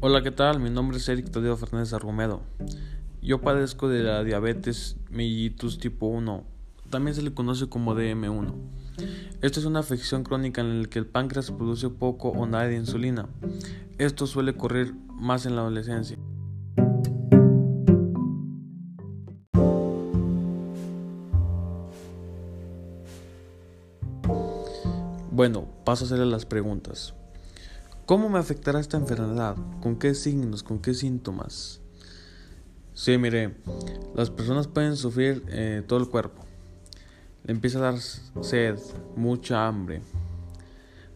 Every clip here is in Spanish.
Hola, ¿qué tal? Mi nombre es Eric Tadeo Fernández Argumedo. Yo padezco de la diabetes mellitus tipo 1, también se le conoce como DM1. Esta es una afección crónica en la que el páncreas produce poco o nada de insulina. Esto suele ocurrir más en la adolescencia. Bueno, paso a hacerle las preguntas. ¿Cómo me afectará esta enfermedad? ¿Con qué signos? ¿Con qué síntomas? Sí, mire, las personas pueden sufrir eh, todo el cuerpo. Le empieza a dar sed, mucha hambre,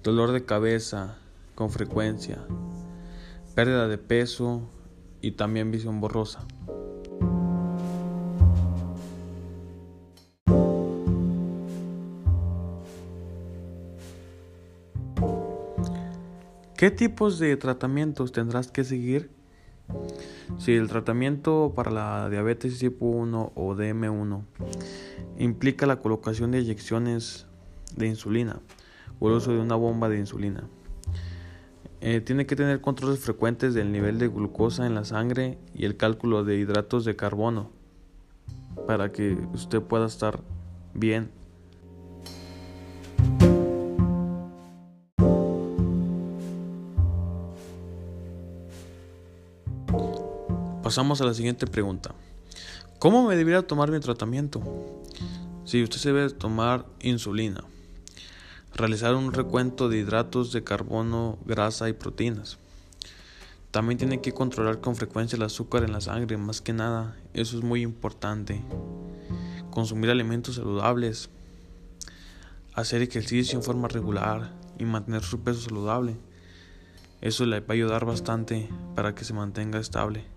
dolor de cabeza con frecuencia, pérdida de peso y también visión borrosa. ¿Qué tipos de tratamientos tendrás que seguir? Si el tratamiento para la diabetes tipo 1 o DM1 implica la colocación de inyecciones de insulina o el uso de una bomba de insulina. Eh, tiene que tener controles frecuentes del nivel de glucosa en la sangre y el cálculo de hidratos de carbono para que usted pueda estar bien Pasamos a la siguiente pregunta. ¿Cómo me debería tomar mi tratamiento? Si usted se debe tomar insulina, realizar un recuento de hidratos de carbono, grasa y proteínas. También tiene que controlar con frecuencia el azúcar en la sangre, más que nada, eso es muy importante. Consumir alimentos saludables, hacer ejercicio en forma regular y mantener su peso saludable. Eso le va a ayudar bastante para que se mantenga estable.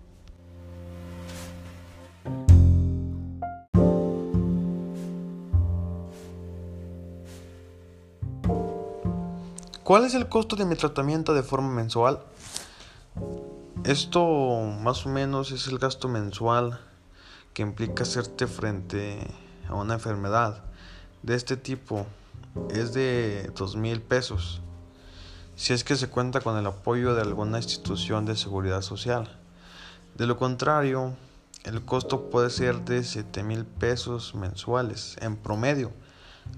¿Cuál es el costo de mi tratamiento de forma mensual? Esto más o menos es el gasto mensual que implica hacerte frente a una enfermedad de este tipo. Es de dos mil pesos. Si es que se cuenta con el apoyo de alguna institución de seguridad social. De lo contrario, el costo puede ser de 7 mil pesos mensuales en promedio.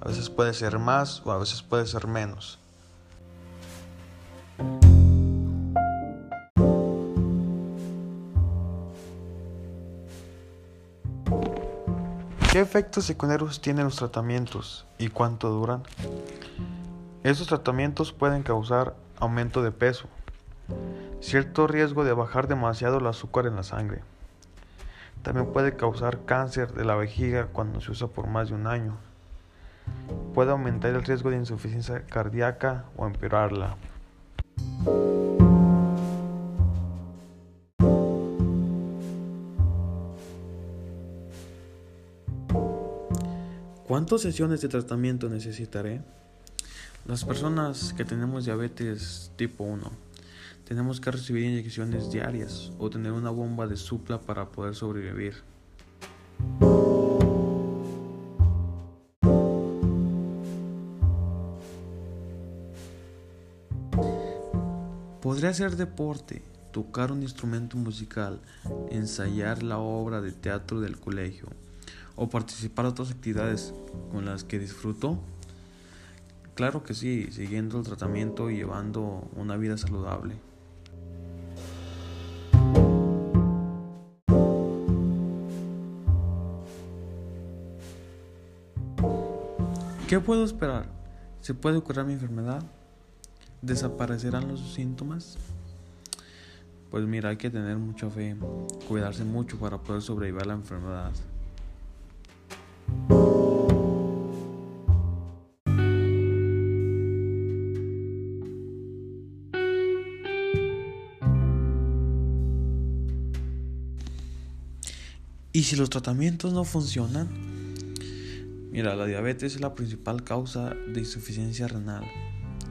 A veces puede ser más o a veces puede ser menos. ¿Qué efectos secundarios tienen los tratamientos y cuánto duran? Estos tratamientos pueden causar aumento de peso, cierto riesgo de bajar demasiado el azúcar en la sangre. También puede causar cáncer de la vejiga cuando se usa por más de un año. Puede aumentar el riesgo de insuficiencia cardíaca o empeorarla. ¿Cuántas sesiones de tratamiento necesitaré? Las personas que tenemos diabetes tipo 1 tenemos que recibir inyecciones diarias o tener una bomba de supla para poder sobrevivir. Podría hacer deporte, tocar un instrumento musical, ensayar la obra de teatro del colegio o participar en otras actividades con las que disfruto? Claro que sí, siguiendo el tratamiento y llevando una vida saludable. ¿Qué puedo esperar? ¿Se puede curar mi enfermedad? ¿Desaparecerán los síntomas? Pues mira, hay que tener mucha fe, cuidarse mucho para poder sobrevivir a la enfermedad. ¿Y si los tratamientos no funcionan? Mira, la diabetes es la principal causa de insuficiencia renal.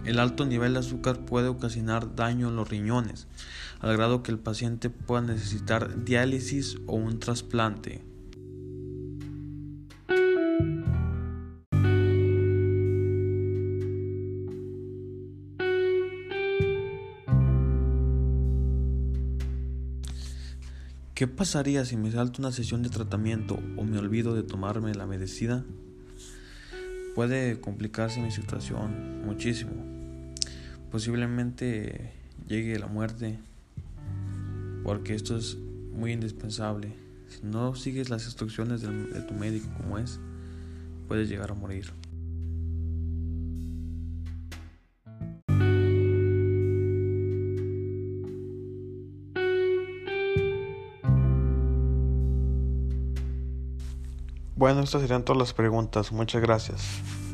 El alto nivel de azúcar puede ocasionar daño en los riñones, al grado que el paciente pueda necesitar diálisis o un trasplante. ¿Qué pasaría si me salto una sesión de tratamiento o me olvido de tomarme la medicina? Puede complicarse mi situación muchísimo. Posiblemente llegue la muerte porque esto es muy indispensable. Si no sigues las instrucciones de, tu médico como es, puedes llegar a morir. Bueno, estas serían todas las preguntas. Muchas gracias.